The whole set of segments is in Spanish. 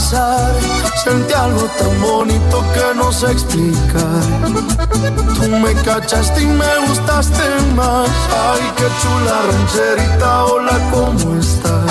Sentí algo tan bonito que no sé explicar. Tú me cachaste y me gustaste más. Ay, qué chula rancherita, hola, ¿cómo estás?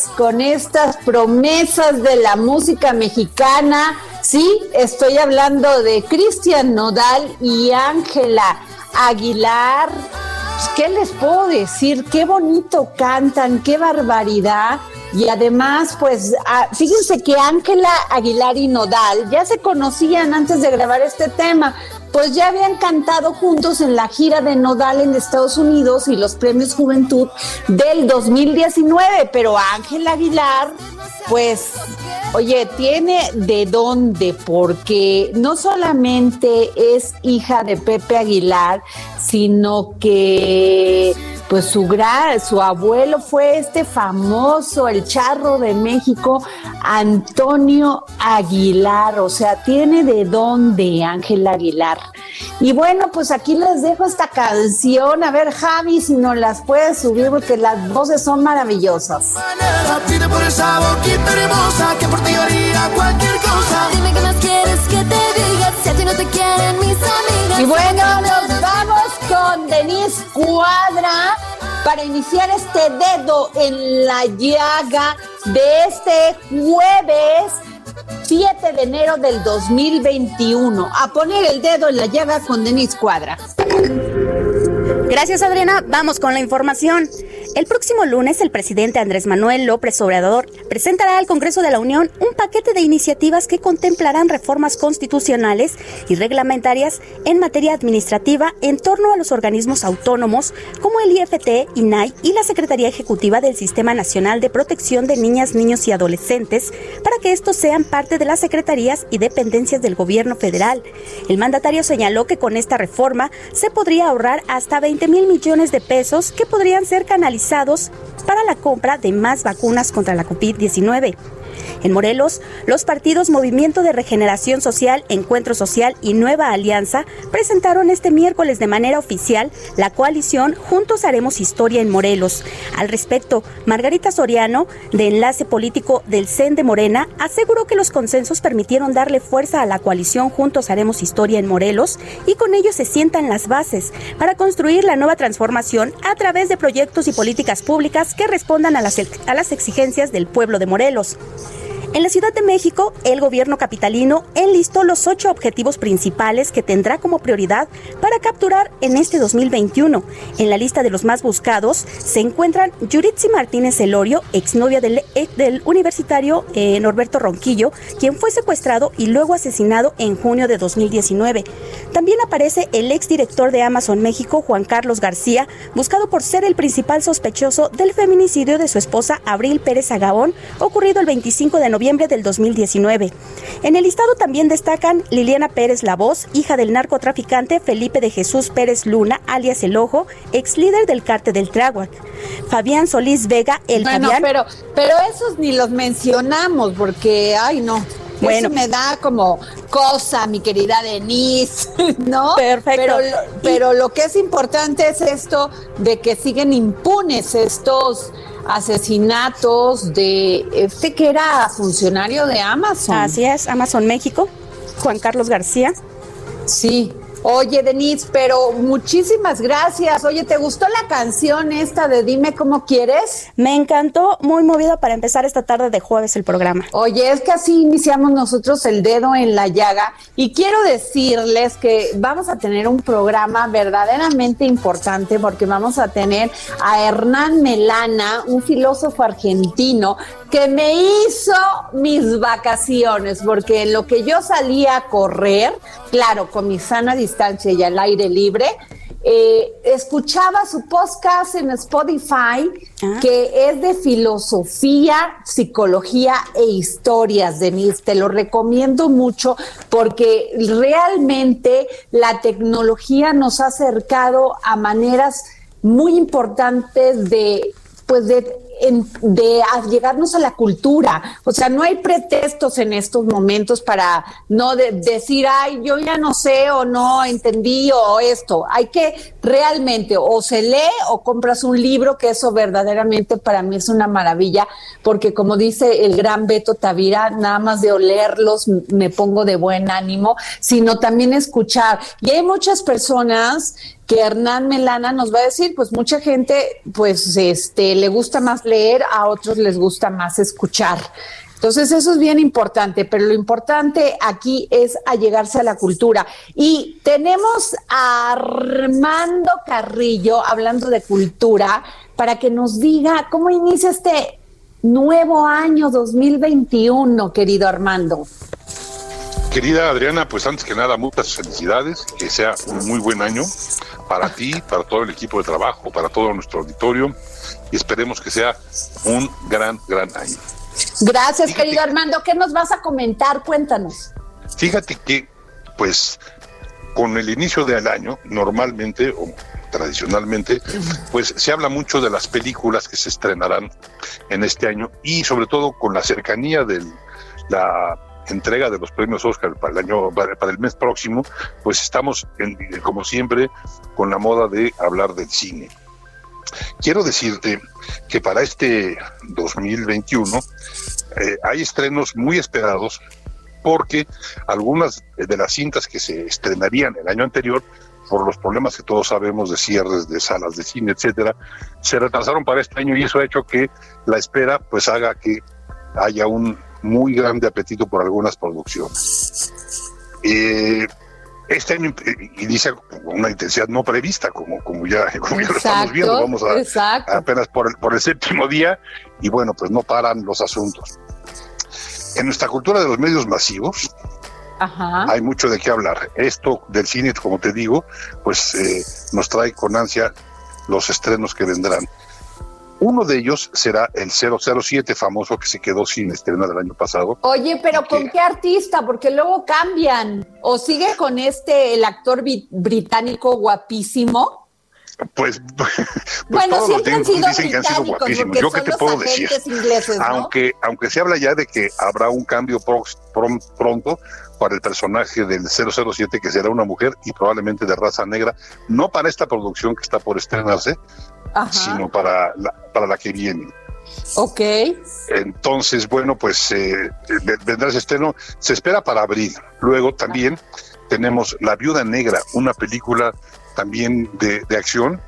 Con estas promesas de la música mexicana. Sí, estoy hablando de Cristian Nodal y Ángela Aguilar. Pues, ¿Qué les puedo decir? Qué bonito cantan, qué barbaridad. Y además, pues, ah, fíjense que Ángela Aguilar y Nodal ya se conocían antes de grabar este tema, pues ya habían cantado juntos en la gira de Nodal en Estados Unidos y los premios Juventud del 2019, pero Ángela Aguilar, pues, oye, tiene de dónde, porque no solamente es hija de Pepe Aguilar, sino que pues su gran, su abuelo fue este famoso, el charro de México, Antonio Aguilar, o sea, tiene de dónde Ángel Aguilar. Y bueno, pues aquí les dejo esta canción, a ver Javi, si nos las puedes subir, porque las voces son maravillosas. manera, pide por esa boquita hermosa que por ti haría cualquier cosa. Dime qué con Denise Cuadra para iniciar este dedo en la llaga de este jueves 7 de enero del 2021. A poner el dedo en la llaga con Denise Cuadra. Gracias, Adriana. Vamos con la información. El próximo lunes, el presidente Andrés Manuel López Obrador presentará al Congreso de la Unión un paquete de iniciativas que contemplarán reformas constitucionales y reglamentarias en materia administrativa en torno a los organismos autónomos como el IFT, INAI y la Secretaría Ejecutiva del Sistema Nacional de Protección de Niñas, Niños y Adolescentes para que estos sean parte de las secretarías y dependencias del gobierno federal. El mandatario señaló que con esta reforma se podría ahorrar hasta 20 mil millones de pesos que podrían ser canalizados para la compra de más vacunas contra la COVID-19. En Morelos, los partidos Movimiento de Regeneración Social, Encuentro Social y Nueva Alianza presentaron este miércoles de manera oficial la coalición Juntos Haremos Historia en Morelos. Al respecto, Margarita Soriano, de Enlace Político del CEN de Morena, aseguró que los consensos permitieron darle fuerza a la coalición Juntos Haremos Historia en Morelos y con ello se sientan las bases para construir la nueva transformación a través de proyectos y políticas públicas que respondan a las, a las exigencias del pueblo de Morelos. En la Ciudad de México, el gobierno capitalino enlistó los ocho objetivos principales que tendrá como prioridad para capturar en este 2021. En la lista de los más buscados se encuentran Yuritsi Martínez Elorio, exnovia del, eh, universitario eh, Norberto Ronquillo, quien fue secuestrado y luego asesinado en junio de 2019. También aparece el exdirector de Amazon México, Juan Carlos García, buscado por ser el principal sospechoso del feminicidio de su esposa Abril Pérez Agabón, ocurrido el 25 de noviembre del 2019. En el listado también destacan Liliana Pérez La Voz, hija del narcotraficante Felipe de Jesús Pérez Luna, alias El Ojo, ex líder del cártel del Tráhuac. Fabián Solís Vega, el bueno, Fabián. pero, pero esos ni los mencionamos porque, ay, no. Bueno. Eso me da como cosa, mi querida Denise, ¿no? Perfecto. Pero lo que es importante es esto de que siguen impunes estos asesinatos de este que era funcionario de Amazon. Así es, Amazon México, Juan Carlos García. Sí. Oye, Denise, pero muchísimas gracias. Oye, ¿te gustó la canción esta de Dime cómo quieres? Me encantó, muy movida para empezar esta tarde de jueves el programa. Oye, es que así iniciamos nosotros el dedo en la llaga y quiero decirles que vamos a tener un programa verdaderamente importante porque vamos a tener a Hernán Melana, un filósofo argentino que me hizo mis vacaciones porque en lo que yo salía a correr, claro, con mi sana distancia y al aire libre, eh, escuchaba su podcast en Spotify Ah. que es de filosofía, psicología e historias, Denise. Te lo recomiendo mucho porque realmente la tecnología nos ha acercado a maneras muy importantes de, pues de de llegarnos a la cultura. O sea, no hay pretextos en estos momentos para no de- decir, ay, yo ya no sé o no entendí o esto. Hay que realmente o se lee o compras un libro, que eso verdaderamente para mí es una maravilla, porque como dice el gran Beto Tavira, nada más de olerlos me pongo de buen ánimo, sino también escuchar. Y hay muchas personas que Hernán Melana nos va a decir, pues mucha gente, pues este, le gusta más leer, a otros les gusta más escuchar. Entonces eso es bien importante, pero lo importante aquí es allegarse a la cultura. Y tenemos a Armando Carrillo hablando de cultura para que nos diga cómo inicia este nuevo año 2021, querido Armando. Querida Adriana, pues antes que nada, muchas felicidades, que sea un muy buen año para ti, para todo el equipo de trabajo, para todo nuestro auditorio, y esperemos que sea un gran, gran año. Gracias, Fíjate. querido Armando. ¿Qué nos vas a comentar? Cuéntanos. Fíjate que, pues, con el inicio del año, normalmente o tradicionalmente, pues se habla mucho de las películas que se estrenarán en este año y sobre todo con la cercanía de la entrega de los premios Oscar para el año para, para el mes próximo, pues estamos en- como siempre con la moda de hablar del cine. Quiero decirte que para este 2021 eh, hay estrenos muy esperados porque algunas de las cintas que se estrenarían el año anterior, por los problemas que todos sabemos de cierres de salas de cine, etcétera, se retrasaron para este año y eso ha hecho que la espera pues haga que haya un muy grande apetito por algunas producciones. Eh, este año eh, inicia con una intensidad no prevista, como, como ya, como ya lo estamos viendo, vamos a, exacto. apenas por el, por el séptimo día y bueno, pues no paran los asuntos. En nuestra cultura de los medios masivos Ajá. hay mucho de qué hablar. Esto del cine, como te digo, pues eh, nos trae con ansia los estrenos que vendrán. Uno de ellos será el 007 famoso que se quedó sin estrenar el año pasado. Oye, pero ¿Y ¿con qué? qué artista? Porque luego cambian. ¿O sigue con este, el actor británico guapísimo? Pues, pues bueno, todos los siempre han dicen que han sido guapísimos. Yo qué te puedo decir. ingleses, ¿no? aunque aunque se habla ya de que habrá un cambio prom- pronto para el personaje del 007 que será una mujer y probablemente de raza negra, no para esta producción que está por estrenarse, Ajá. sino para la, para la que viene. Ok. Entonces, bueno, pues eh, ve- vendrá ese estreno, se espera para abril. Luego también tenemos La Viuda Negra, una película también de, de acción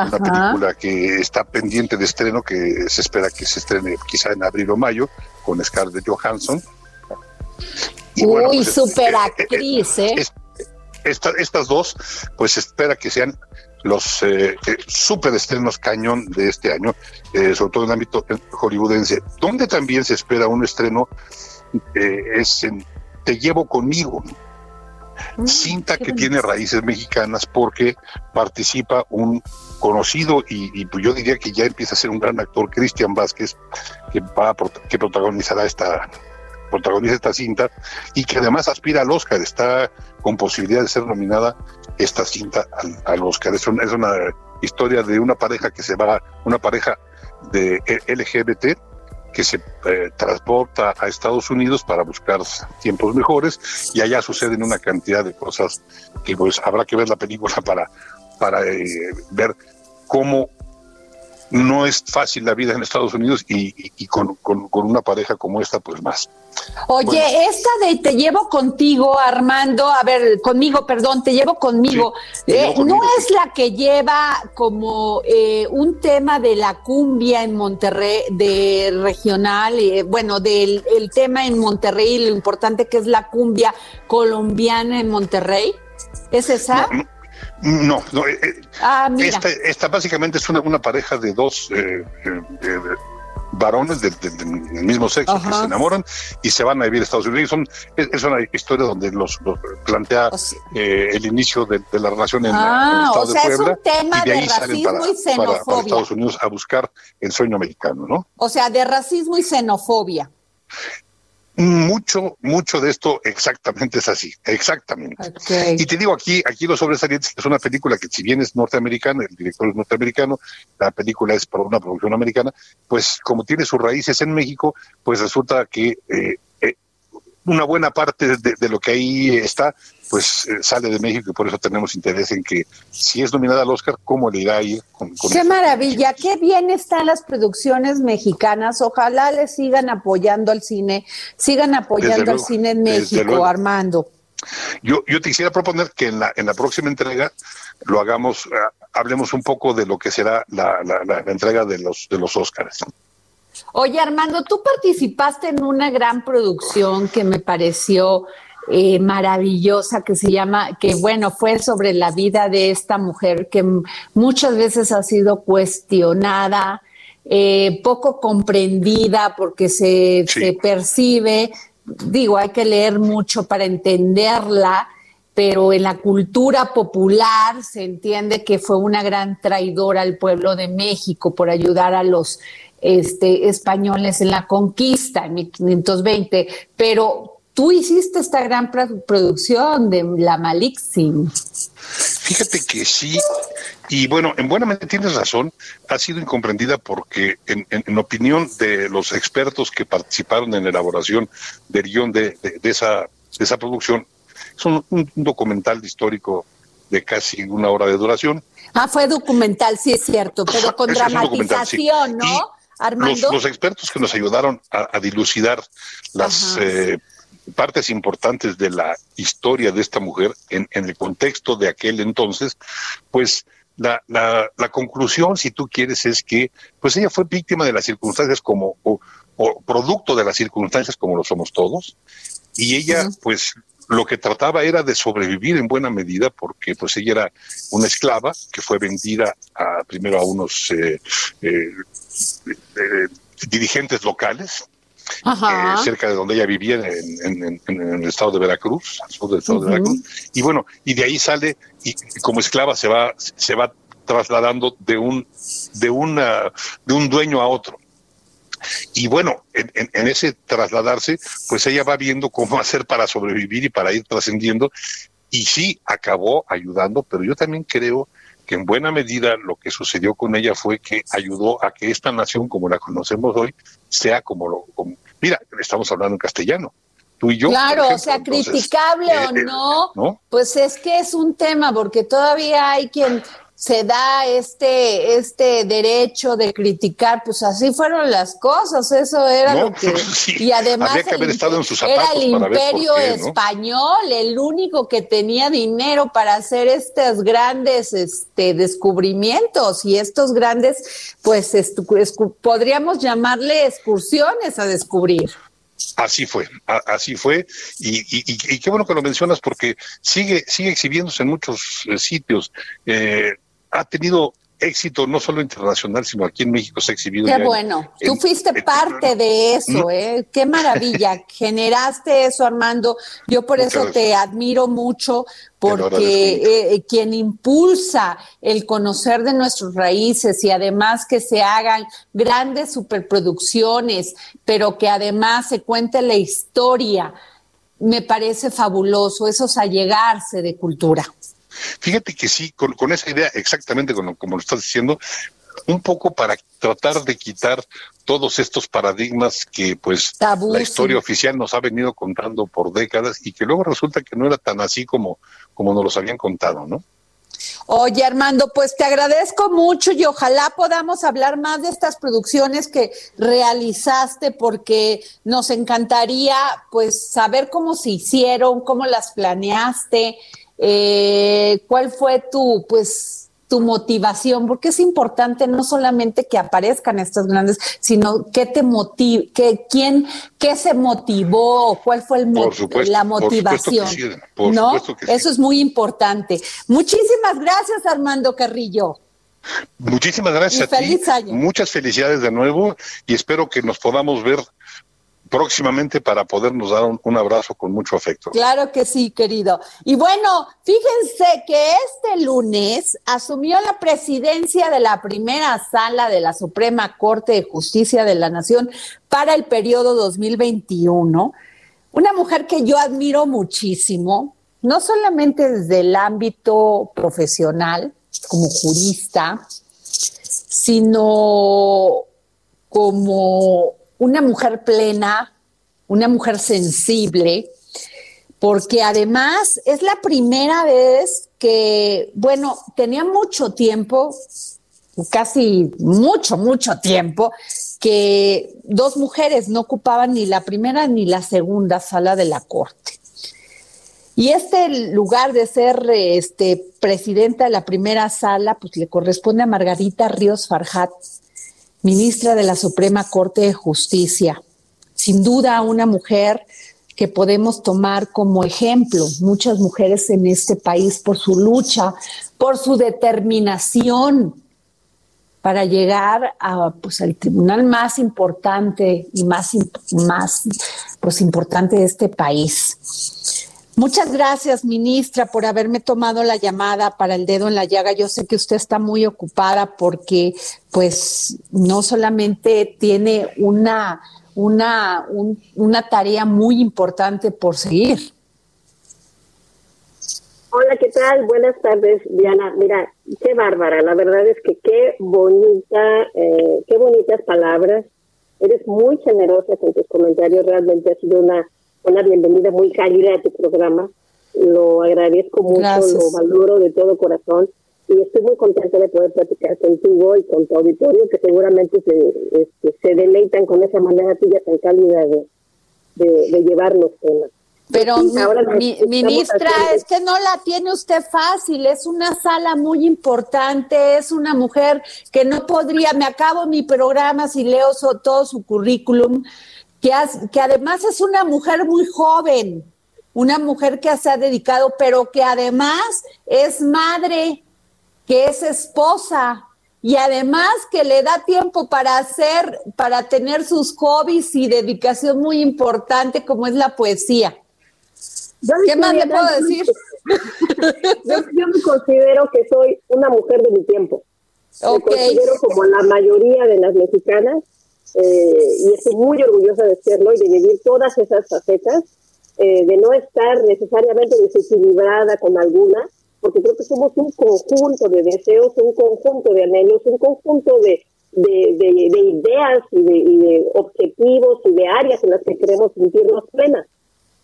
una película que está pendiente de estreno, que se espera que se estrene quizá en abril o mayo, con Scarlett Johansson. Uy, pues, super actriz, ¿eh? estas dos, pues se espera que sean los eh, super estrenos cañón de este año, sobre todo en el ámbito hollywoodense, donde también se espera un estreno es en Te llevo conmigo, mm, cinta que tiene raíces mexicanas porque participa un conocido y, pues yo diría que ya empieza a ser un gran actor, Cristian Vázquez, que va que protagonizará esta protagoniza esta cinta y que además aspira al Oscar, está con posibilidad de ser nominada esta cinta al, Oscar. Es una, es una historia de una pareja que se va, una pareja de LGBT que se eh, transporta a Estados Unidos para buscar tiempos mejores y allá suceden una cantidad de cosas que pues habrá que ver la película para, para eh, ver cómo no es fácil la vida en Estados Unidos y, con, una pareja como esta, pues más. Oye, esta de te llevo contigo, Armando, a ver, conmigo, perdón, te llevo conmigo, eh, ¿no es la que lleva como eh, un tema de la cumbia en Monterrey, de regional, eh, bueno, del el tema en Monterrey, lo importante que es la cumbia colombiana en Monterrey? ¿Es esa? No, no eh, eh, ah, esta, básicamente es una, una pareja de dos eh, varones del mismo sexo que se enamoran y se van a vivir a Estados Unidos. Son, es, una historia donde los, plantea el inicio de, la relación en, ah, el estado de Puebla. Es un tema y de, ahí salen para, para, Estados Unidos a buscar el sueño americano, ¿no? O sea, de racismo y xenofobia. Mucho, mucho de esto exactamente es así, exactamente. Y te digo aquí, aquí Los Sobresalientes es una película que si bien es norteamericana, el director es norteamericano, la película es por una producción americana, pues como tiene sus raíces en México, pues resulta que eh, eh, una buena parte de, lo que ahí está, pues eh, sale de México y por eso tenemos interés en que si es nominada al Oscar, ¿cómo le irá a ir? Con, qué maravilla, qué bien están las producciones mexicanas. Ojalá le sigan apoyando al cine, sigan apoyando al cine en México, Armando. Yo, yo te quisiera proponer que en la, en la próxima entrega lo hagamos, eh, hablemos un poco de lo que será la, la, entrega de los, de los Oscars. Oye, Armando, tú participaste en una gran producción que me pareció eh, maravillosa que se llama, que bueno, fue sobre la vida de esta mujer que muchas veces ha sido cuestionada, eh, poco comprendida porque se, se percibe, digo, hay que leer mucho para entenderla, pero en la cultura popular se entiende que fue una gran traidora al pueblo de México por ayudar a los este, españoles en la conquista en 1520, pero tú hiciste esta gran producción de La Malixin. Fíjate que sí, y bueno, en buena medida tienes razón, ha sido incomprendida porque en, opinión de los expertos que participaron en la elaboración del guion de, esa, de esa producción, es un, documental histórico de casi una hora de duración. Ah, fue documental, sí es cierto, pero con dramatización, ¿no? Armando. Los, expertos que nos ayudaron a, dilucidar las partes importantes de la historia de esta mujer en, el contexto de aquel entonces, pues la, la, conclusión, si tú quieres, es que pues ella fue víctima de las circunstancias como, o, producto de las circunstancias como lo somos todos, y ella pues lo que trataba era de sobrevivir en buena medida porque pues ella era una esclava que fue vendida a, primero a unos eh, eh, eh, dirigentes locales eh, cerca de donde ella vivía, en, el estado de Veracruz, al sur del estado de Veracruz. Y bueno, y de ahí sale y, como esclava se va, se va trasladando de un, de una, de un dueño a otro. Y bueno, en, ese trasladarse, pues ella va viendo cómo hacer para sobrevivir y para ir trascendiendo. Y sí, acabó ayudando, pero yo también creo que en buena medida lo que sucedió con ella fue que ayudó a que esta nación, como la conocemos hoy, sea como lo... mira, estamos hablando en castellano. Tú y yo. Claro, o sea, criticable o eh, eh, no, pues es que es un tema, porque todavía hay quien se da este, este derecho de criticar, pues así fueron las cosas, eso era lo que... y además habría que haber estado en sus era el imperio español, el único que tenía dinero para hacer estos grandes este, descubrimientos y estos grandes, pues podríamos llamarle excursiones a descubrir. Así fue, así fue, y, y, qué bueno que lo mencionas porque sigue sigue exhibiéndose en muchos eh, sitios. Eh, ha tenido éxito no solo internacional, sino aquí en México se ha exhibido. Qué bueno, tú fuiste parte de eso, ¿eh? Qué maravilla, generaste eso, Armando. Yo por eso te admiro mucho, porque eh, eh, quien impulsa el conocer de nuestras raíces y además que se hagan grandes superproducciones, pero que además se cuente la historia, me parece fabuloso, eso es allegarse de cultura. Fíjate que sí, con, esa idea, exactamente como, como lo estás diciendo, un poco para tratar de quitar todos estos paradigmas que pues la historia oficial nos ha venido contando por décadas y que luego resulta que no era tan así como, como nos los habían contado, ¿no? Oye, Armando, pues te agradezco mucho y ojalá podamos hablar más de estas producciones que realizaste porque nos encantaría pues saber cómo se hicieron, cómo las planeaste eh, ¿Cuál fue tu, pues, tu motivación? Porque es importante no solamente que aparezcan estas grandes, sino qué te motiva, qué, quién, qué se motivó, cuál fue el la motivación. ¿No? Eso es muy importante. Muchísimas gracias, Armando Carrillo. Muchísimas gracias a ti. Muchas felicidades de nuevo y espero que nos podamos ver próximamente para podernos dar un, abrazo con mucho afecto. Claro que sí, querido. Y bueno, fíjense que este lunes asumió la presidencia de la primera sala de la Suprema Corte de Justicia de la Nación para el periodo 2021. Una mujer que yo admiro muchísimo, no solamente desde el ámbito profesional, como jurista, sino como una mujer plena, una mujer sensible, porque además es la primera vez que, bueno, tenía mucho tiempo, casi mucho, mucho tiempo, que dos mujeres no ocupaban ni la primera ni la segunda sala de la Corte. Y este lugar de ser este, presidenta de la primera sala, pues le corresponde a Margarita Ríos Farjat, ministra de la Suprema Corte de Justicia. Sin duda una mujer que podemos tomar como ejemplo, muchas mujeres en este país por su lucha, por su determinación para llegar a, pues, al tribunal más importante y más, más pues, importante de este país. Muchas gracias, ministra, por haberme tomado la llamada para el dedo en la llaga. Yo sé que usted está muy ocupada porque, pues, no solamente tiene una, una, una tarea muy importante por seguir. Hola, ¿qué tal? Buenas tardes, Diana. Mira, qué bárbara. La verdad es que qué bonita, eh, qué bonitas palabras. Eres muy generosa con tus comentarios. Realmente ha sido una una bienvenida muy cálida a tu programa. Lo agradezco mucho, lo valoro de todo corazón y estoy muy contenta de poder platicar contigo y con tu auditorio que seguramente se, este, se deleitan con esa manera tuya tan cálida de, de, llevar los temas. Pero, ministra, es que no la tiene usted fácil, es una sala muy importante, es una mujer que no podría, me acabo mi programa si leo todo su currículum, que, que además es una mujer muy joven, una mujer que se ha dedicado, pero que además es madre, que es esposa y además que le da tiempo para hacer, para tener sus hobbies y dedicación muy importante como es la poesía. ¿Qué más le puedo decir? Yo, me considero que soy una mujer de mi tiempo. Me considero como la mayoría de las mexicanas eh, y estoy muy orgullosa de serlo y de vivir todas esas facetas, eh, de no estar necesariamente desequilibrada con alguna, porque creo que somos un conjunto de deseos, un conjunto de anhelos, un conjunto de, de, de, ideas y de, objetivos y de áreas en las que queremos sentirnos plenas.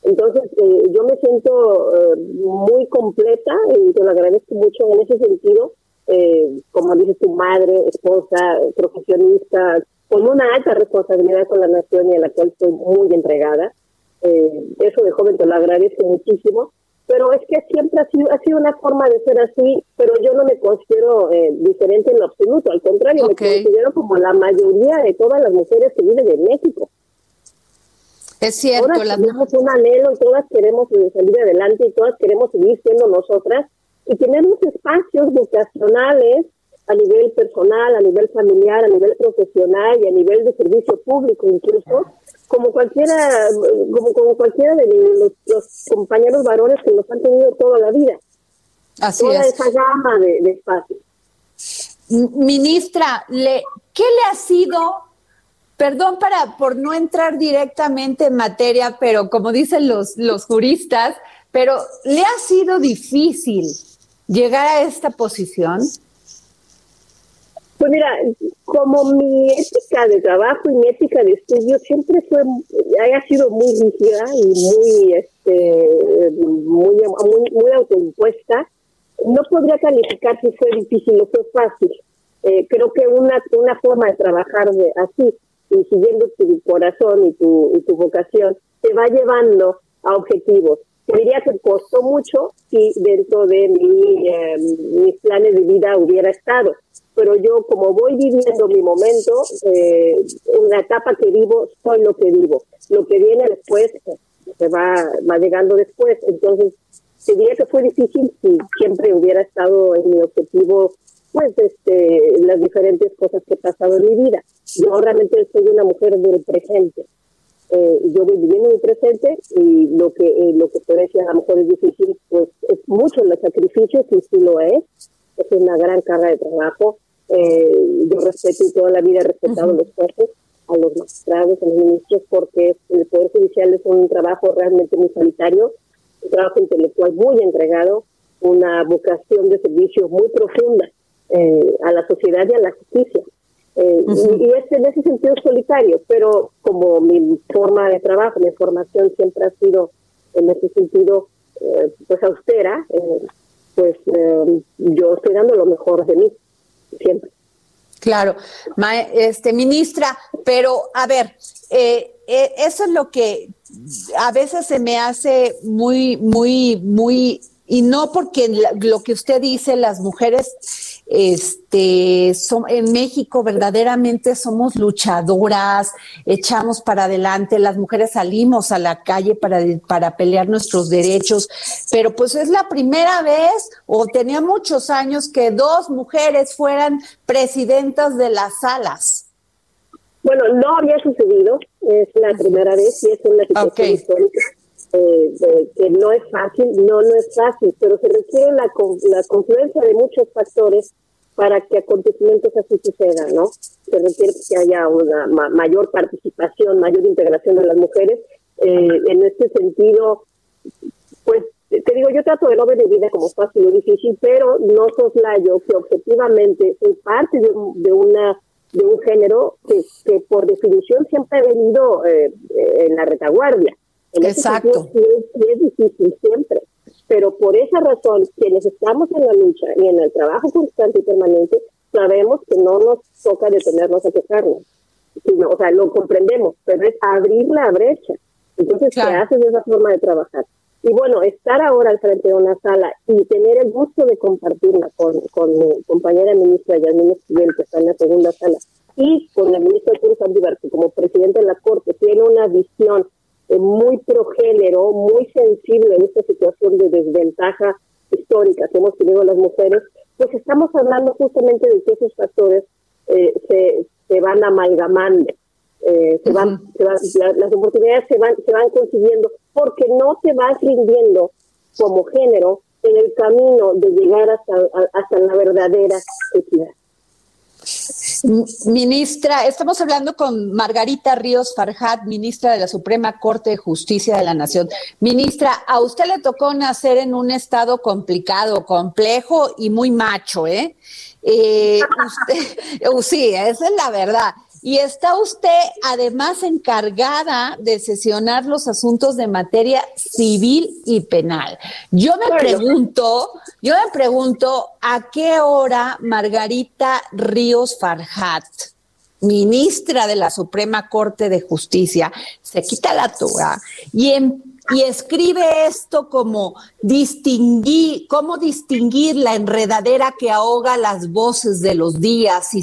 Entonces, eh, yo me siento muy completa y te lo agradezco mucho en ese sentido eh, como dices tu madre, esposa, profesionista, con una alta responsabilidad con la nación y a la cual estoy muy entregada. Eh, eso de joven te lo agradezco muchísimo, pero es que siempre ha sido, ha sido una forma de ser así, pero yo no me considero eh, diferente en lo absoluto, al contrario, me considero como la mayoría de todas las mujeres que viven en México. Es cierto. Todas tenemos un anhelo y todas queremos salir adelante y todas queremos seguir siendo nosotras y tenemos espacios vocacionales a nivel personal, a nivel familiar, a nivel profesional y a nivel de servicio público incluso, como cualquiera, como, como cualquiera de los, compañeros varones que nos han tenido toda la vida. Así toda esa gama de, de espacios. Ministra, le, ¿qué le ha sido Perdón para por no entrar directamente en materia, pero como dicen los, los juristas, pero ¿le ha sido difícil llegar a esta posición? Pues mira, como mi ética de trabajo y mi ética de estudio siempre fue, haya sido muy rígida y muy, este, muy, muy, autoimpuesta, no podría calificar si fue difícil o fue fácil. Eh, creo que una, una forma de trabajar de, así, y siguiendo tu corazón y tu, y tu vocación, te va llevando a objetivos. Te diría que costó mucho si dentro de mi, eh, mis planes de vida hubiera estado, pero yo como voy viviendo mi momento, eh, una etapa que vivo, soy lo que vivo. Lo que viene después se va, va llegando después. Entonces, te diría que fue difícil si siempre hubiera estado en mi objetivo pues este las diferentes cosas que he pasado en mi vida. Yo realmente soy una mujer del presente. Eh, yo voy viviendo mi presente y lo que eh, lo que parece a lo mejor es difícil, pues es mucho los sacrificios y sí lo es. Es una gran carga de trabajo. Eh, yo respeto y toda la vida he respetado a los jueces, a los magistrados, a los ministros, porque el Poder Judicial es un trabajo realmente muy solitario, un trabajo intelectual muy entregado, una vocación de servicio muy profunda eh, a la sociedad y a la justicia. Eh, y, es en ese sentido solitario, pero como mi forma de trabajo, mi formación siempre ha sido en ese sentido eh, pues austera, pues yo estoy dando lo mejor de mí, Claro, este ministra, pero a ver, eso es lo que a veces se me hace muy, muy, muy, y no porque lo que usted dice, las mujeres este, en México verdaderamente somos luchadoras, echamos para adelante, las mujeres salimos a la calle para, para pelear nuestros derechos, pero pues es la primera vez o tenía muchos años que dos mujeres fueran presidentas de las salas. Bueno, no había sucedido, es la primera vez y es una situación histórica. Eh, que no es fácil, no, no es fácil, pero se requiere la, la confluencia de muchos factores para que acontecimientos así sucedan, ¿no? Se requiere que haya una mayor participación, mayor integración de las mujeres. Eh, en este sentido, pues te digo, yo trato de no ver mi vida como fácil o difícil, pero no soslayo que objetivamente soy parte de, de una de un género que, que por definición siempre ha venido eh, en la retaguardia. Exacto. es, difícil siempre. Pero por esa razón, quienes estamos en la lucha y en el trabajo constante y permanente, sabemos que no nos toca detenernos a quejarnos. o sea, lo comprendemos, pero es abrir la brecha. Entonces, ¿qué haces de esa forma de trabajar? Y bueno, estar ahora al frente de una sala y tener el gusto de compartirla con, con mi compañera ministra Yasmín Esquivel, que está en la segunda sala, y con el ministro Cruz Andívar, que como presidente de la Corte tiene una visión muy progénero, muy sensible en esta situación de desventaja histórica que hemos tenido las mujeres, pues estamos hablando justamente de que esos factores eh, se, se van amalgamando. Eh, se van, las oportunidades se van, se van consiguiendo porque no te vas rindiendo como género en el camino de llegar hasta, hasta la verdadera equidad. Ministra, estamos hablando con Margarita Ríos Farjat, ministra de la Suprema Corte de Justicia de la Nación. Ministra, a usted le tocó nacer en un estado complicado, complejo y muy macho, ¿eh? eh usted, uh, sí, esa es la verdad. Y está usted además encargada de sesionar los asuntos de materia civil y penal. Yo me pregunto, yo me pregunto a qué hora Margarita Ríos Farhat, ministra de la Suprema Corte de Justicia, se quita la toga y en y escribe esto como distinguir, cómo distinguir la enredadera que ahoga las voces de los días y,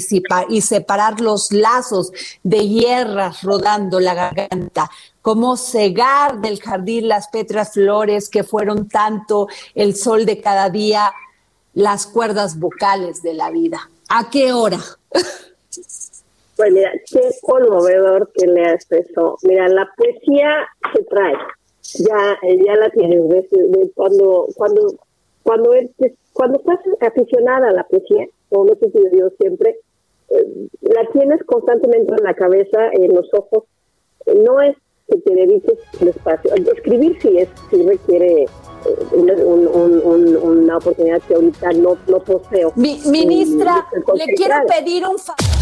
separar los lazos de hierras rodando la garganta, cómo cegar del jardín las petras flores que fueron tanto el sol de cada día, las cuerdas vocales de la vida. ¿A qué hora? Pues mira, qué conmovedor que leas eso. Mira, la poesía se trae ya, ya la tienes, ¿ves? cuando, cuando, cuando, cuando estás aficionada a la poesía, como lo he sentido yo siempre, eh, la tienes constantemente en la cabeza, en los ojos. No es que te dediques el espacio. Escribir sí es, sí requiere eh, una, oportunidad que ahorita no, no poseo. ministra, le quiero pedir un favor.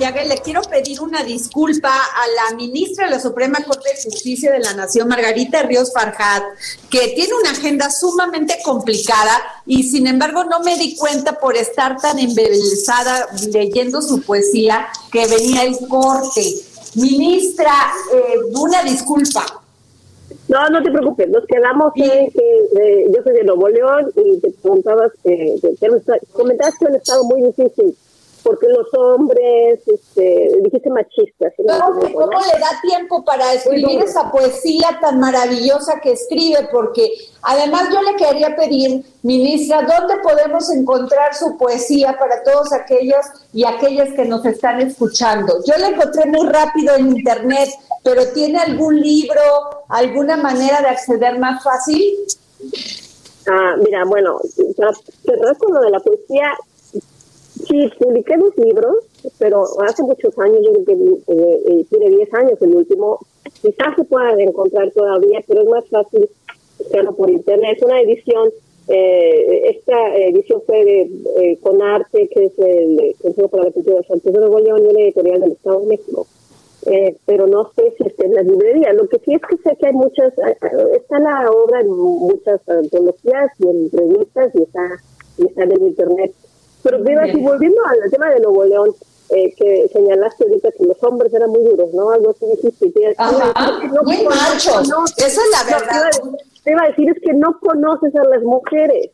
y le quiero pedir una disculpa a la ministra de la Suprema Corte de Justicia de la Nación, Margarita Ríos Farjat, que tiene una agenda sumamente complicada y sin embargo no me di cuenta por estar tan embelesada leyendo su poesía que venía el corte. Ministra, eh, una disculpa. No, no te preocupes, nos quedamos en que yo soy de Nuevo León y te preguntabas que, que, que comentabas que un estado muy difícil porque los hombres, este, dijiste machistas. ¿Cómo, le da tiempo para escribir esa poesía tan maravillosa que escribe? Porque además yo le quería pedir, ministra, ¿dónde podemos encontrar su poesía para todos aquellos y aquellas que nos están escuchando? Yo la encontré muy rápido en internet, pero ¿tiene algún libro, alguna manera de acceder más fácil? Ah, mira, bueno, para cerrar con lo de la poesía, Sí, publiqué dos libros, pero hace muchos años, yo creo que eh, eh tiene 10 años el último. Quizás se pueda encontrar todavía, pero es más fácil hacerlo por internet. Es una edición, eh, esta edición fue de eh, Conarte, que es el Consejo para la Cultura de Santos de Nuevo León y una editorial del Estado de México. Eh, pero no sé si está en las librerías. Lo que sí es que sé que hay muchas, está la obra en muchas antologías y en revistas y está, y está en el internet. Pero y volviendo al tema de Nuevo León, eh, que señalaste ahorita que los hombres eran muy duros, ¿no? Algo así dijiste. no, muy machos, no, esa es la verdad. Te iba, a decir, es que no conoces a las mujeres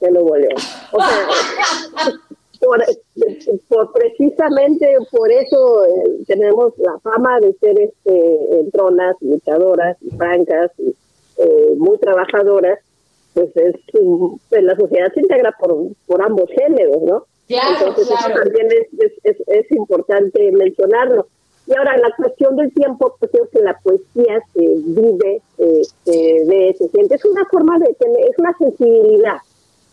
de Nuevo León. O sea, por, precisamente por eso eh, tenemos la fama de ser este, entronas, luchadoras, francas, y, eh, muy trabajadoras, pues es pues, la sociedad se integra por, por ambos géneros, ¿no? Entonces eso también es, es, es, importante mencionarlo. Y ahora, la cuestión del tiempo, pues creo que la poesía se vive, eh, se ve, se siente. Es una forma de tener, es una sensibilidad,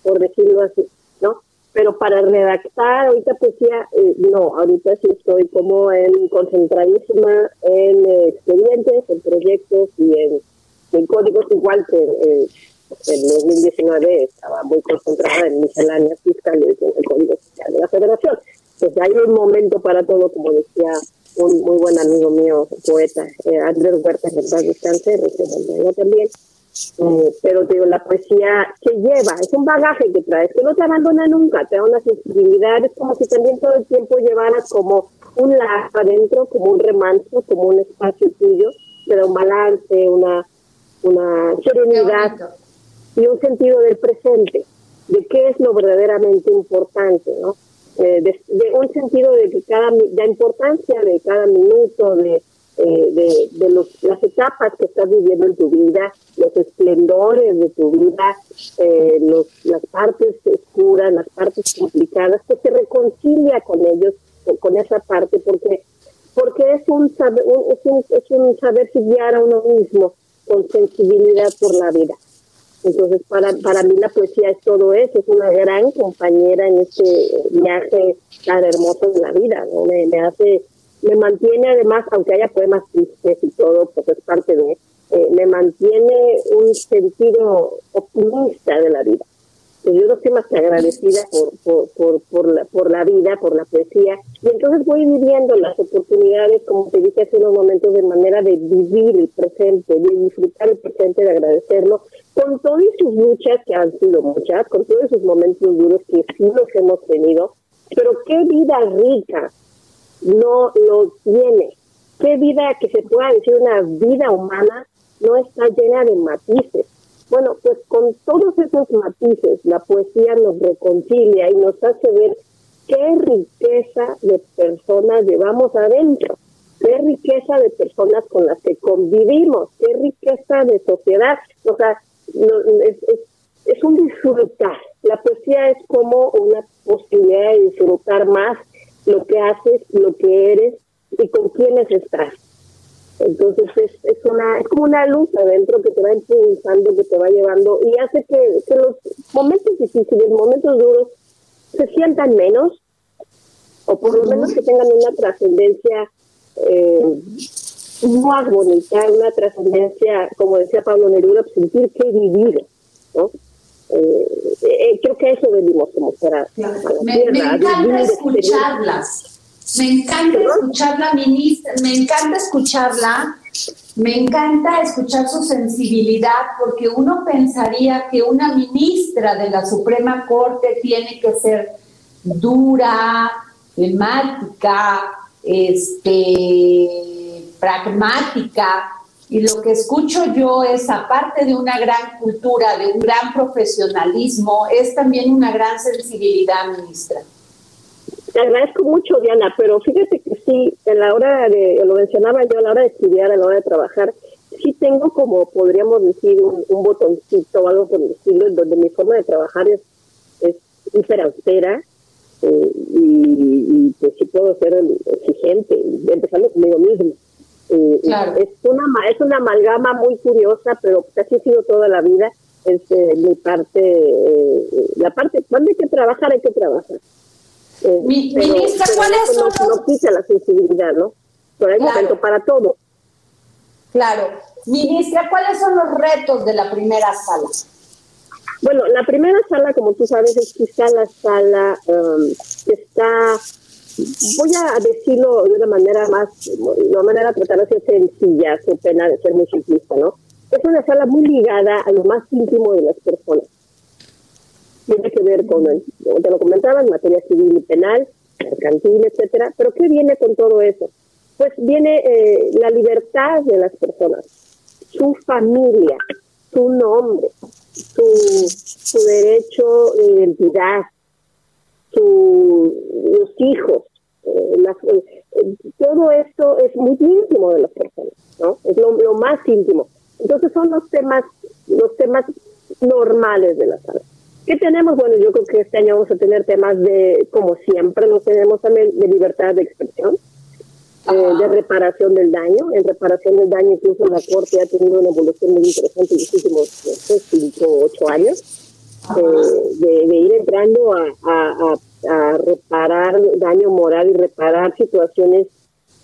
por decirlo así, ¿no? Pero para redactar ahorita poesía, eh, no, ahorita sí estoy como en concentradísima en eh, expedientes, en proyectos y en, en códigos, igual que en 2019 estaba muy concentrada en misceláneas fiscales en el Código Social de la Federación. Pues hay un momento para todo, como decía un muy buen amigo mío, poeta, eh, Andrés Huerta, que paz descanse, también, Eh, pero digo, la poesía que lleva, es un bagaje que traes, que no te abandona nunca, te da una sensibilidad, es como si también todo el tiempo llevaras como un lazo adentro, como un remanso, como un espacio tuyo, te da un balance, una, una serenidad y un sentido del presente, de qué es lo verdaderamente importante, ¿no? Eh, de, un sentido de que cada la importancia de cada minuto, de, eh, de, de los, las etapas que estás viviendo en tu vida, los esplendores de tu vida, eh, los, las partes oscuras, las partes complicadas, pues se reconcilia con ellos, con esa parte, porque porque es un saber, es un, es un saber guiar a uno mismo con sensibilidad por la vida. Entonces, para, para mí la poesía es todo eso, es una gran compañera en este viaje tan hermoso de la vida, me hace, me mantiene además, aunque haya poemas tristes y todo, pues es parte de, eh, me mantiene un sentido optimista de la vida. Pues yo no estoy más que agradecida por, por, por, por, la, por la vida, por la poesía, y entonces voy viviendo las oportunidades, como te dije hace unos momentos, de manera de vivir el presente, de disfrutar el presente, de agradecerlo, con todas sus luchas, que han sido muchas, con todos sus momentos duros que sí los hemos tenido, pero qué vida rica no lo tiene, qué vida que se pueda decir una vida humana no está llena de matices bueno, pues con todos esos matices, la poesía nos reconcilia y nos hace ver qué riqueza de personas llevamos adentro, qué riqueza de personas con las que convivimos, qué riqueza de sociedad. O sea, es, es un disfrutar. La poesía es como una posibilidad de disfrutar más lo que haces, lo que eres y con quiénes estás. Entonces es, es, una, es como una luz adentro que te va impulsando, que te va llevando y hace que, que los momentos difíciles, momentos duros, se sientan menos o por lo menos que tengan una trascendencia eh, más bonita, una trascendencia, como decía Pablo Neruda, pues, sentir que he vivido, ¿no? Eh, eh, creo que eso venimos como para, me, me encanta escucharlas me encanta escucharla, ministra, me encanta escucharla, me encanta escuchar su sensibilidad, porque uno pensaría que una ministra de la Suprema Corte tiene que ser dura, temática, este, pragmática, y lo que escucho yo es, aparte de una gran cultura, de un gran profesionalismo, es también una gran sensibilidad, ministra. Te agradezco mucho, Diana, pero fíjate que sí, en la hora de, lo mencionaba yo, a la hora de estudiar, a la hora de trabajar, sí tengo como, podríamos decir, un, botoncito o algo por el estilo, en donde mi forma de trabajar es, es hiper austera eh, y, pues sí puedo ser exigente, empezando conmigo mismo. Eh, es, una, es una amalgama muy curiosa, pero casi ha sido toda la vida. Es eh, mi parte, la parte, cuando hay que trabajar, hay que trabajar. Eh, ministra, ¿cuáles son los...? No quita la sensibilidad, ¿no? Pero hay momento para todo. Claro. Ministra, ¿cuáles son los retos de la primera sala? Bueno, la primera sala, como tú sabes, es quizá la sala um, que está, voy a decirlo de una manera más, de una manera tratar de ser sencilla, su pena de ser muy simplista, ¿no? Es una sala muy ligada a lo más íntimo de las personas tiene que ver con, te lo comentaba, en materia civil y penal, mercantil, etcétera. Pero ¿qué viene con todo eso? Pues viene eh, la libertad de las personas, su familia, su nombre, su, su derecho de identidad, su, los hijos. Eh, eh, todo esto es muy íntimo de las personas, ¿no? Es lo, lo más íntimo. Entonces son los temas, los temas normales de la salud. ¿Qué tenemos? Bueno, yo creo que este año vamos a tener temas de, como siempre, los tenemos también de libertad de expresión, eh, de reparación del daño. En reparación del daño, incluso la Corte ha tenido una evolución muy interesante en los últimos 5 o 8 años, eh, de, ir entrando a, a, a, reparar daño moral y reparar situaciones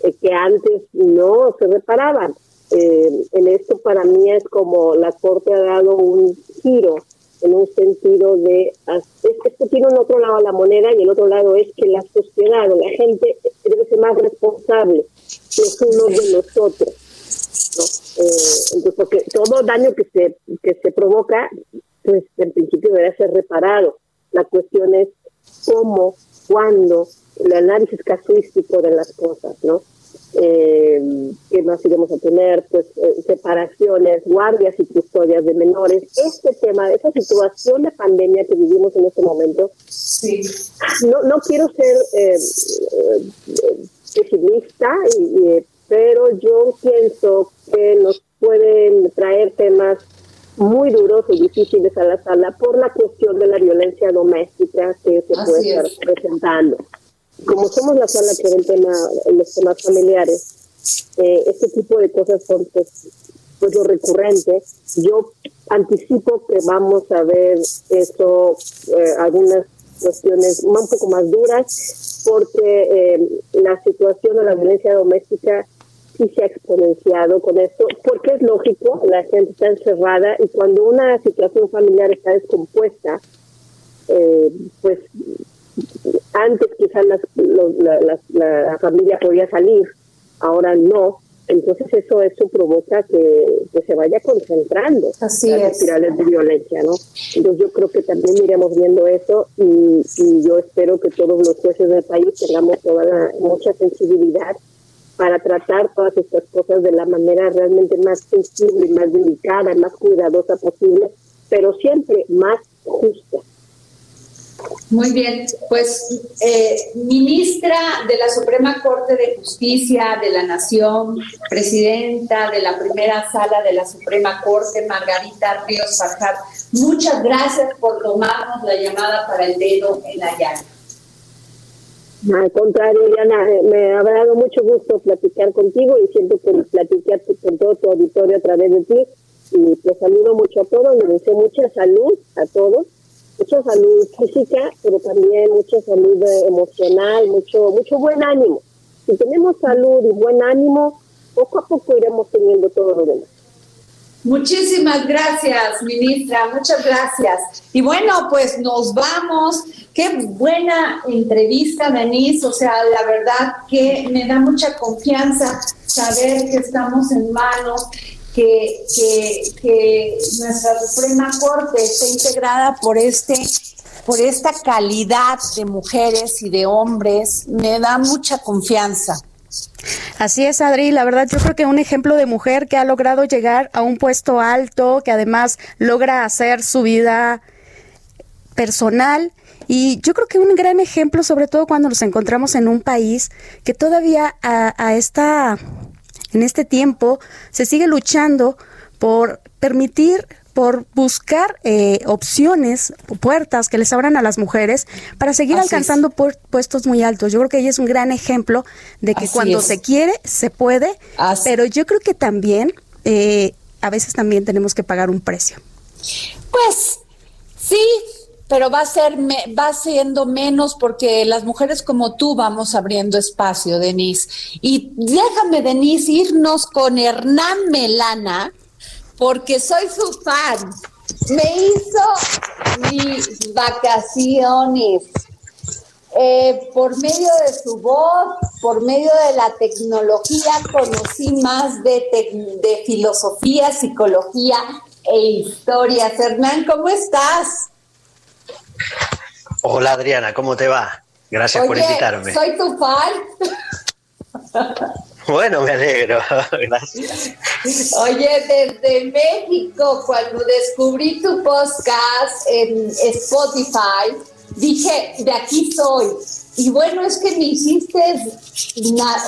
eh, que antes no se reparaban. en esto para mí es como la Corte ha dado un giro en un sentido de, es que esto tiene un otro lado a la moneda y el otro lado es que la sociedad o la gente debe ser más responsable los unos de los otros. entonces, porque todo daño que se, que se provoca, pues en principio debe ser reparado. La cuestión es cómo, cuándo, el análisis casuístico de las cosas, ¿no? Eh, ¿Qué más iremos a tener? Pues eh, separaciones, guardias y custodias de menores. Este tema, esa situación de pandemia que vivimos en este momento, sí. no, no quiero ser eh, eh pesimista, y, pero yo pienso que nos pueden traer temas muy duros y difíciles a la sala por la cuestión de la violencia doméstica que se puede estar presentando como somos la sala que ve el tema, los temas familiares, eh, este tipo de cosas son pues, pues, lo recurrente. Yo anticipo que vamos a ver eso, eh, algunas cuestiones un poco más duras, porque eh, la situación de la violencia doméstica sí se ha exponenciado con esto, porque es lógico, la gente está encerrada y cuando una situación familiar está descompuesta, pues antes quizás la, familia podía salir, ahora no. Entonces eso eso provoca que, se vaya concentrando Así las espirales de violencia, ¿no? Entonces yo creo que también iremos viendo eso y, yo espero que todos los jueces del país tengamos toda mucha sensibilidad para tratar todas estas cosas de la manera realmente más sensible, más delicada, más cuidadosa posible, pero siempre más justa. Muy bien, pues eh, ministra de la Suprema Corte de Justicia de la Nación, presidenta de la primera sala de la Suprema Corte, Margarita Ríos Farjat, muchas gracias por tomarnos la llamada para el dedo en la llave. Al contrario, Diana, eh, me ha dado mucho gusto platicar contigo y siento que platicar con todo tu auditorio a través de ti. Y te saludo mucho a todos, les deseo mucha salud a todos mucha salud física, pero también mucha salud emocional, mucho, mucho buen ánimo. Si tenemos salud y buen ánimo, poco a poco iremos teniendo todo lo demás. Muchísimas gracias, ministra, muchas gracias. Y bueno, pues nos vamos. Qué buena entrevista, Denise. O sea, la verdad que me da mucha confianza saber que estamos en manos que, que, nuestra Suprema Corte esté integrada por este por esta calidad de mujeres y de hombres, me da mucha confianza. Así es, Adri. La verdad, yo creo que un ejemplo de mujer que ha logrado llegar a un puesto alto, que además logra hacer su vida personal. Y yo creo que un gran ejemplo, sobre todo cuando nos encontramos en un país que todavía a, a esta en este tiempo se sigue luchando por permitir por buscar eh, opciones, puertas que les abran a las mujeres para seguir alcanzando puestos muy altos. Yo creo que ella es un gran ejemplo de que cuando se quiere, se puede, pero yo creo que también, eh, a veces también tenemos que pagar un precio. Pues sí, pero va a ser va siendo menos porque las mujeres como tú vamos abriendo espacio, Denise. Y déjame, Denise, irnos con Hernán Melana, porque soy su fan. Me hizo mis vacaciones. Eh, por medio de su voz, por medio de la tecnología, conocí más de, de filosofía, psicología e historias. Hernán, ¿cómo estás? Hola Adriana, ¿cómo te va? Gracias por invitarme. Soy tu fan. Bueno, me alegro, gracias. Oye, desde México, cuando descubrí tu podcast en Spotify, dije, de aquí soy. Y bueno, es que me hiciste,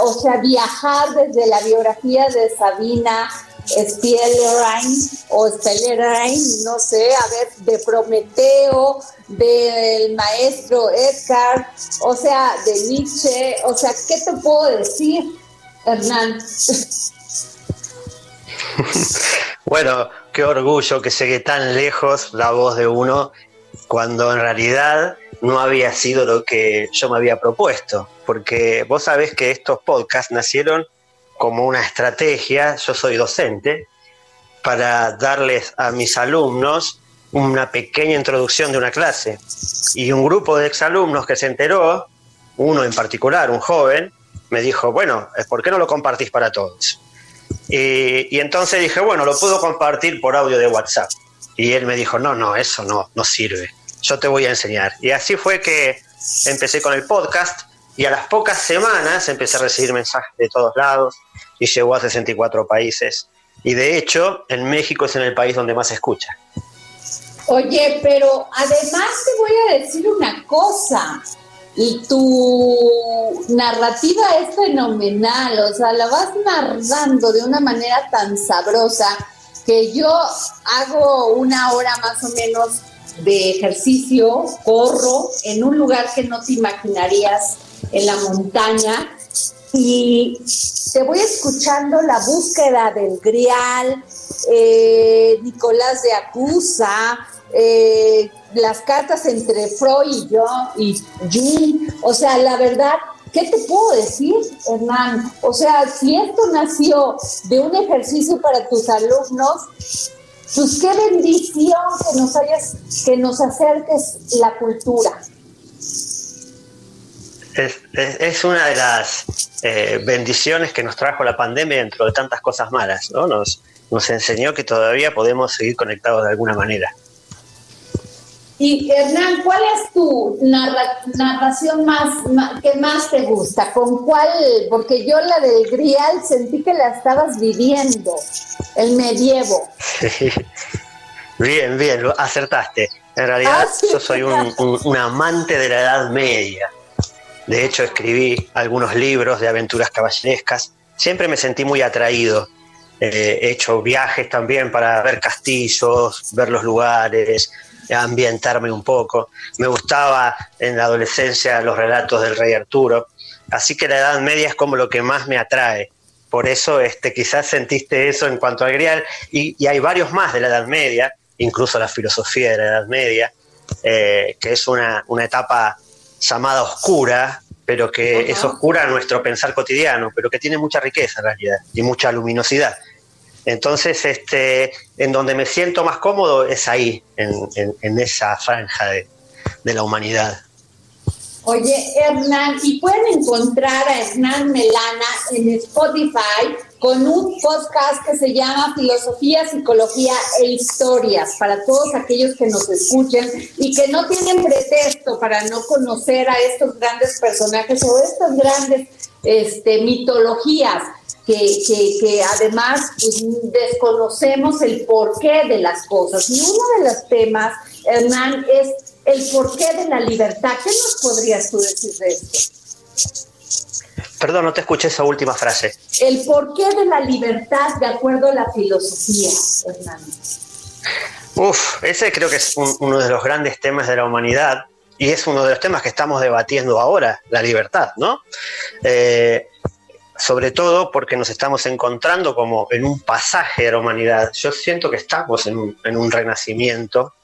o sea, viajar desde la biografía de Sabina Spielrein o Spielrein, no sé, a ver, de Prometeo, del maestro Edgar, o sea, de Nietzsche, o sea, ¿qué te puedo decir, Hernán? bueno, qué orgullo que llegue tan lejos la voz de uno cuando en realidad no había sido lo que yo me había propuesto, porque vos sabés que estos podcasts nacieron como una estrategia, yo soy docente, para darles a mis alumnos una pequeña introducción de una clase. Y un grupo de exalumnos que se enteró, uno en particular, un joven, me dijo, bueno, ¿por qué no lo compartís para todos? Y, entonces dije, bueno, lo puedo compartir por audio de WhatsApp. Y él me dijo, no, no, eso no, no sirve. Yo te voy a enseñar. Y así fue que empecé con el podcast y a las pocas semanas empecé a recibir mensajes de todos lados y llegó a 64 países. Y de hecho, en México es en el país donde más se escucha. Oye, pero además te voy a decir una cosa. Y tu narrativa es fenomenal, o sea, la vas narrando de una manera tan sabrosa que yo hago una hora más o menos de ejercicio, corro en un lugar que no te imaginarías en la montaña y te voy escuchando la búsqueda del Grial, eh, Nicolás de Acusa, eh, las cartas entre Freud y yo y Jung. O sea, la verdad, ¿qué te puedo decir, Hernán? O sea, si esto nació de un ejercicio para tus alumnos, pues qué bendición que nos hayas, que nos acerques la cultura. Es, una de las eh, bendiciones que nos trajo la pandemia dentro de tantas cosas malas, ¿no? Nos, nos enseñó que todavía podemos seguir conectados de alguna manera. Y Hernán, ¿cuál es tu narración más, que más te gusta? ¿Con cuál? Porque yo la del Grial sentí que la estabas viviendo, el medievo. Bien, bien, acertaste. En realidad ah, yo soy un, amante de la Edad Media. De hecho, escribí algunos libros de aventuras caballerescas. Siempre me sentí muy atraído. Eh, he hecho viajes también para ver castillos, ver los lugares, ambientarme un poco. Me gustaba en la adolescencia los relatos del rey Arturo, así que la Edad Media es como lo que más me atrae. Por eso este, quizás sentiste eso en cuanto al Grial, y, hay varios más de la Edad Media, incluso la filosofía de la Edad Media, eh, que es una, una etapa llamada oscura, pero que es oscura a nuestro pensar cotidiano, pero que tiene mucha riqueza en realidad y mucha luminosidad. Entonces, este, en donde me siento más cómodo es ahí, en, esa franja de, la humanidad. Oye, Hernán, y pueden encontrar a Hernán Melana en Spotify con un podcast que se llama Filosofía, Psicología e Historias, para todos aquellos que nos escuchen y que no tienen pretexto para no conocer a estos grandes personajes o estas grandes este, mitologías que, que, además pues, desconocemos el porqué de las cosas. Y uno de los temas, Hernán, es el porqué de la libertad. ¿Qué nos podrías tú decir de esto? Perdón, no te escuché esa última frase. El porqué de la libertad de acuerdo a la filosofía, Hernán. Uf, ese creo que es uno de los grandes temas de la humanidad y es uno de los temas que estamos debatiendo ahora, la libertad, ¿no? Eh, sobre todo porque nos estamos encontrando como en un pasaje de la humanidad. Yo siento que estamos en un, renacimiento.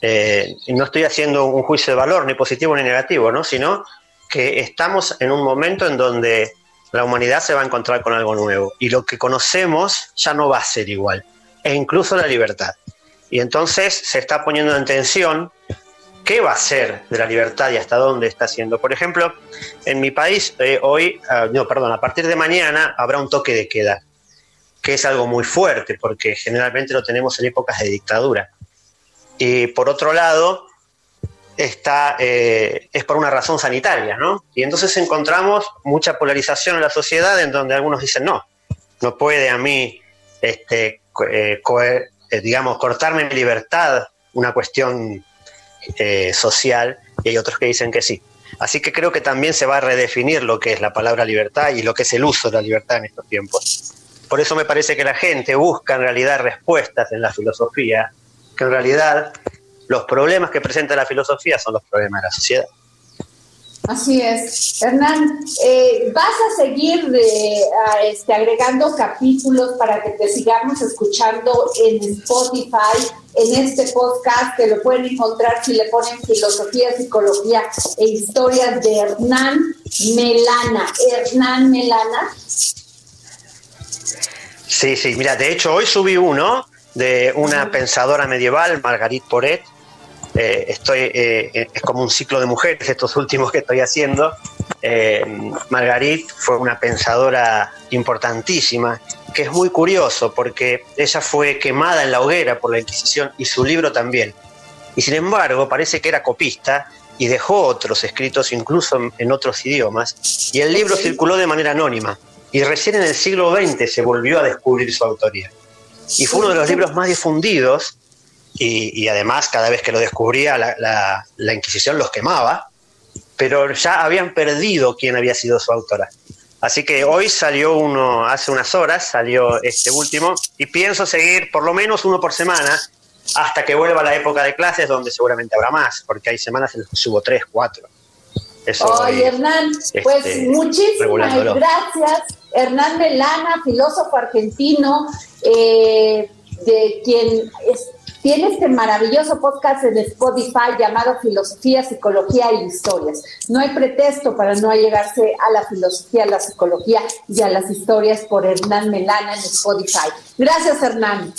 Eh, y no estoy haciendo un juicio de valor, ni positivo ni negativo, ¿no? sino que estamos en un momento en donde la humanidad se va a encontrar con algo nuevo y lo que conocemos ya no va a ser igual, e incluso la libertad. Y entonces se está poniendo en tensión qué va a ser de la libertad y hasta dónde está haciendo. Por ejemplo, en mi país eh, hoy, ah, no, perdón, a partir de mañana habrá un toque de queda, que es algo muy fuerte porque generalmente lo tenemos en épocas de dictadura. Y por otro lado, está, eh, es por una razón sanitaria, ¿no? Y entonces encontramos mucha polarización en la sociedad en donde algunos dicen, no, no puede a mí, este, eh, digamos, cortarme mi libertad una cuestión eh, social y hay otros que dicen que sí. Así que creo que también se va a redefinir lo que es la palabra libertad y lo que es el uso de la libertad en estos tiempos. Por eso me parece que la gente busca en realidad respuestas en la filosofía, que en realidad los problemas que presenta la filosofía son los problemas de la sociedad. Así es. Hernán, eh, ¿vas a seguir este, agregando capítulos para que te sigamos escuchando en Spotify, en este podcast que lo pueden encontrar si le ponen filosofía, psicología e historias de Hernán Melana? Hernán Melana. Sí, sí, mira, de hecho hoy subí uno de una pensadora medieval, Margarit Poret, eh, estoy, eh, es como un ciclo de mujeres estos últimos que estoy haciendo. eh, Margarit fue una pensadora importantísima, que es muy curioso porque ella fue quemada en la hoguera por la Inquisición y su libro también. Y sin embargo, parece que era copista y dejó otros escritos incluso en, otros idiomas, y el libro circuló de manera anónima, y recién en el siglo XX se volvió a descubrir su autoría. Y fue uno de los libros más difundidos, y, además cada vez que lo descubría la, la Inquisición los quemaba, pero ya habían perdido quién había sido su autora. Así que hoy salió uno, hace unas horas salió este último, y pienso seguir por lo menos uno por semana, hasta que vuelva la época de clases donde seguramente habrá más, porque hay semanas en las que subo tres, cuatro. Oye, Hernán, pues este, muchísimas gracias. Hernán Melana, filósofo argentino, eh, de quien tiene este maravilloso podcast en Spotify llamado Filosofía, Psicología y Historias. No hay pretexto para no llegarse a la filosofía, a la psicología y a las historias por Hernán Melana en Spotify. Gracias, Hernán.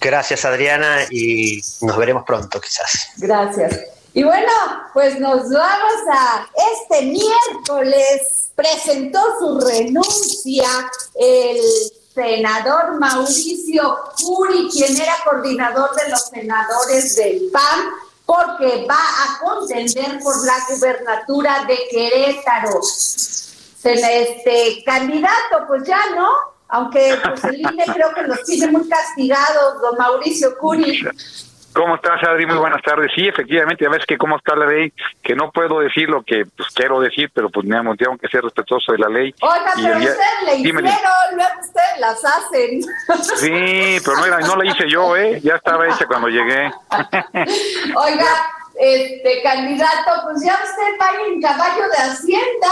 Gracias Adriana y nos veremos pronto quizás. Gracias. Y bueno, pues nos vamos a este miércoles. Presentó su renuncia el senador Mauricio Curi, quien era coordinador de los senadores del PAN, porque va a contender por la gubernatura de Querétaro. Este candidato, pues ya, ¿no? aunque pues el creo que los tiene muy castigados, don Mauricio Curi. ¿Cómo estás, Adri? Muy buenas tardes. Sí, efectivamente, a veces que cómo está la ley, que no puedo decir lo que pues, quiero decir, pero pues me tengo que ser respetuoso de la ley. Oiga, pero ustedes le hicieron, luego ustedes las hacen. Sí, pero no, era, no la hice yo, ¿eh? Ya estaba hecha cuando llegué. Oiga, este candidato, pues ya usted va en caballo de Hacienda.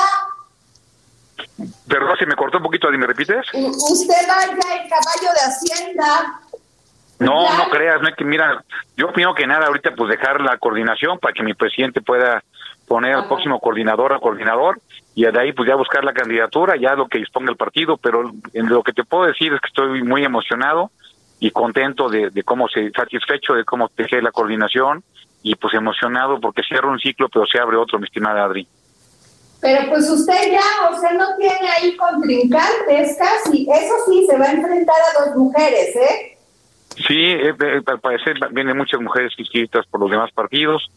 Perdón, si me cortó un poquito, ¿me repites? Usted va ya en caballo de Hacienda. No, no creas, no hay que, mira, yo opino que nada, ahorita pues dejar la coordinación para que mi presidente pueda poner al próximo coordinador a coordinador y de ahí pues ya buscar la candidatura, ya lo que disponga el partido, pero en lo que te puedo decir es que estoy muy emocionado y contento de, de cómo se, satisfecho de cómo dejé la coordinación y pues emocionado porque cierra un ciclo pero se abre otro, mi estimada Adri. Pero pues usted ya, o sea, no tiene ahí contrincantes casi. Eso sí, se va a enfrentar a dos mujeres, ¿eh? Sí, eh, eh, al parecer vienen muchas mujeres inscritas por los demás partidos.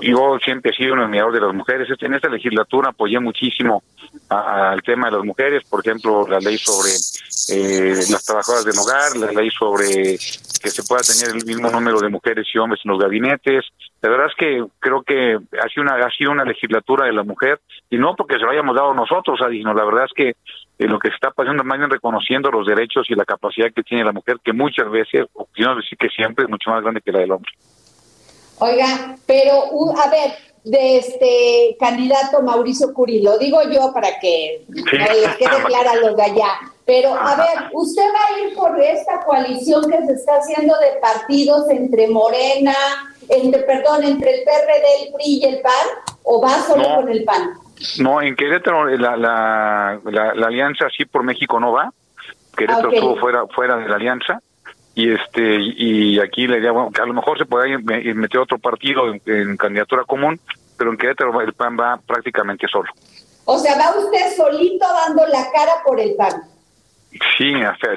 Yo siempre he sido un admirador de las mujeres. En esta legislatura apoyé muchísimo al tema de las mujeres, por ejemplo, la ley sobre eh, las trabajadoras del hogar, la ley sobre que se pueda tener el mismo número de mujeres y hombres en los gabinetes. La verdad es que creo que ha sido una, ha sido una legislatura de la mujer, y no porque se lo hayamos dado nosotros, sino la verdad es que eh, lo que se está pasando es más bien reconociendo los derechos y la capacidad que tiene la mujer, que muchas veces, o no decir que siempre, es mucho más grande que la del hombre. Oiga, pero a ver, de este candidato Mauricio Curi, lo digo yo para que les quede clara a los de allá. Pero a ver, ¿usted va a ir por esta coalición que se está haciendo de partidos entre Morena, entre, perdón, entre el PRD, el PRI y el PAN, o va solo con el PAN? No, en Querétaro la, la, la, alianza sí por México no va. Querétaro estuvo fuera, fuera de la alianza. Y este y aquí le idea que a lo mejor se puede meter otro partido en, candidatura común pero en Querétaro el PAN va prácticamente solo. O sea va usted solito dando la cara por el PAN sí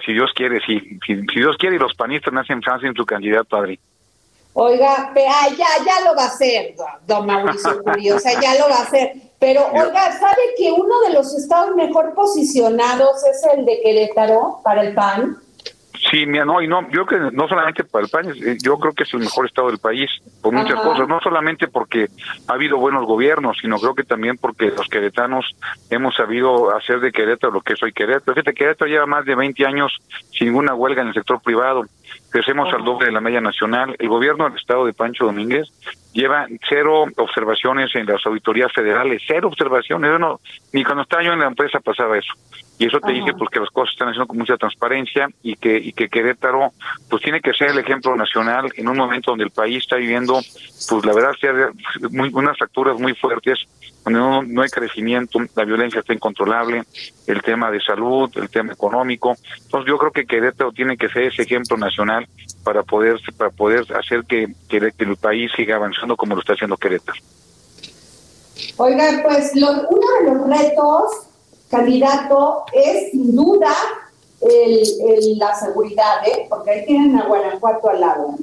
si Dios quiere sí si, Dios quiere y los panistas me hacen en su candidato Adri Oiga, ya, ya lo va a hacer, don Mauricio sea, ya lo va a hacer. Pero, oiga, ¿sabe que uno de los estados mejor posicionados es el de Querétaro para el PAN? Sí, mira, no, y no, yo creo que no solamente para el país, eh, yo creo que es el mejor estado del país, por muchas cosas, no solamente porque ha habido buenos gobiernos, sino creo que también porque los queretanos hemos sabido hacer de Querétaro lo que es hoy Querétaro. Fíjate, Querétaro lleva más de 20 años sin ninguna huelga en el sector privado, crecemos al doble de la media nacional. El gobierno del estado de Pancho Domínguez lleva cero observaciones en las auditorías federales, cero observaciones, no, ni cuando estaba yo en la empresa pasaba eso. Y eso te dice pues que las cosas están haciendo con mucha transparencia y que y que Querétaro pues tiene que ser el ejemplo nacional en un momento donde el país está viviendo pues la verdad muy, unas fracturas muy fuertes no, no hay crecimiento la violencia está incontrolable el tema de salud el tema económico entonces yo creo que Querétaro tiene que ser ese ejemplo nacional para poder para poder hacer que, que el país siga avanzando como lo está haciendo Querétaro Oiga, pues uno de los retos, candidato, es sin duda el, la seguridad, ¿eh? porque ahí tienen a Guanajuato al lado.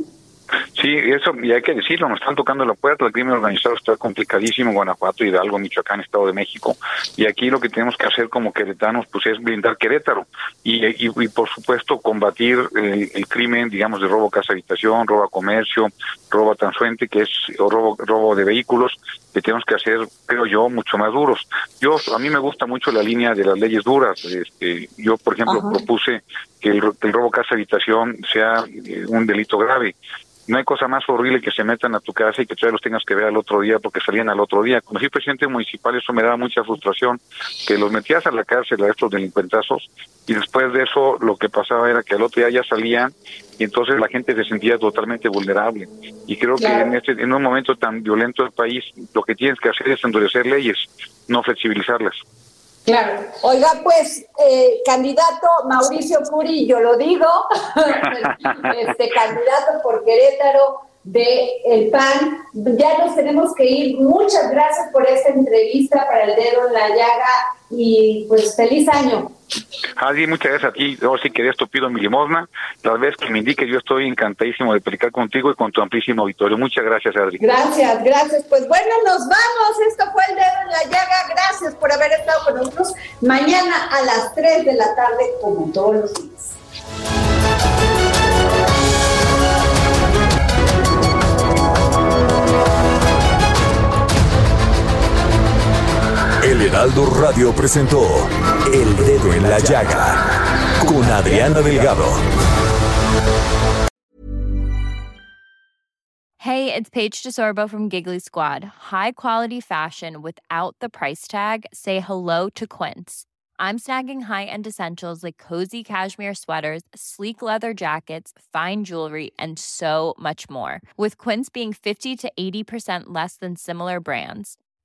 Sí, eso, y hay que decirlo, nos están tocando la puerta, el crimen organizado está complicadísimo en Guanajuato, Hidalgo, Michoacán, Estado de México, y aquí lo que tenemos que hacer como queretanos, pues es blindar Querétaro, y, y, por supuesto combatir el, crimen, digamos, de robo casa habitación, robo a comercio, robo a transuente, que es, o robo, robo de vehículos, que tenemos que hacer, creo yo, mucho más duros. Yo, a mí me gusta mucho la línea de las leyes duras, este, yo, por ejemplo, propuse que el, el robo casa habitación sea eh, un delito grave, no hay cosa más horrible que se metan a tu casa y que todavía los tengas que ver al otro día porque salían al otro día. Como fui presidente municipal, eso me daba mucha frustración, que los metías a la cárcel a estos delincuentazos y después de eso lo que pasaba era que al otro día ya salían y entonces la gente se sentía totalmente vulnerable. Y creo que en, este, en un momento tan violento del país, lo que tienes que hacer es endurecer leyes, no flexibilizarlas. Claro. Oiga, pues, eh, candidato Mauricio Curi, yo lo digo, este candidato por Querétaro de El PAN. Ya nos tenemos que ir. Muchas gracias por esta entrevista para el dedo en la llaga y pues feliz año. Adi, muchas gracias a ti. Ahora sí que esto pido mi limosna. Las veces que me indique, yo estoy encantadísimo de platicar contigo y con tu amplísimo auditorio. Muchas gracias, Adri. Gracias, gracias. Pues bueno, nos vamos. Esto fue el dedo en la llaga. Gracias por haber estado con nosotros. Mañana a las 3 de la tarde, como todos los días. Heraldo Radio presentó El Dedo en la Llaga con Adriana Delgado. Hey, it's Paige DeSorbo from Giggly Squad. High quality fashion without the price tag. Say hello to Quince. I'm snagging high-end essentials like cozy cashmere sweaters, sleek leather jackets, fine jewelry, and so much more. With Quince being 50 to 80% less than similar brands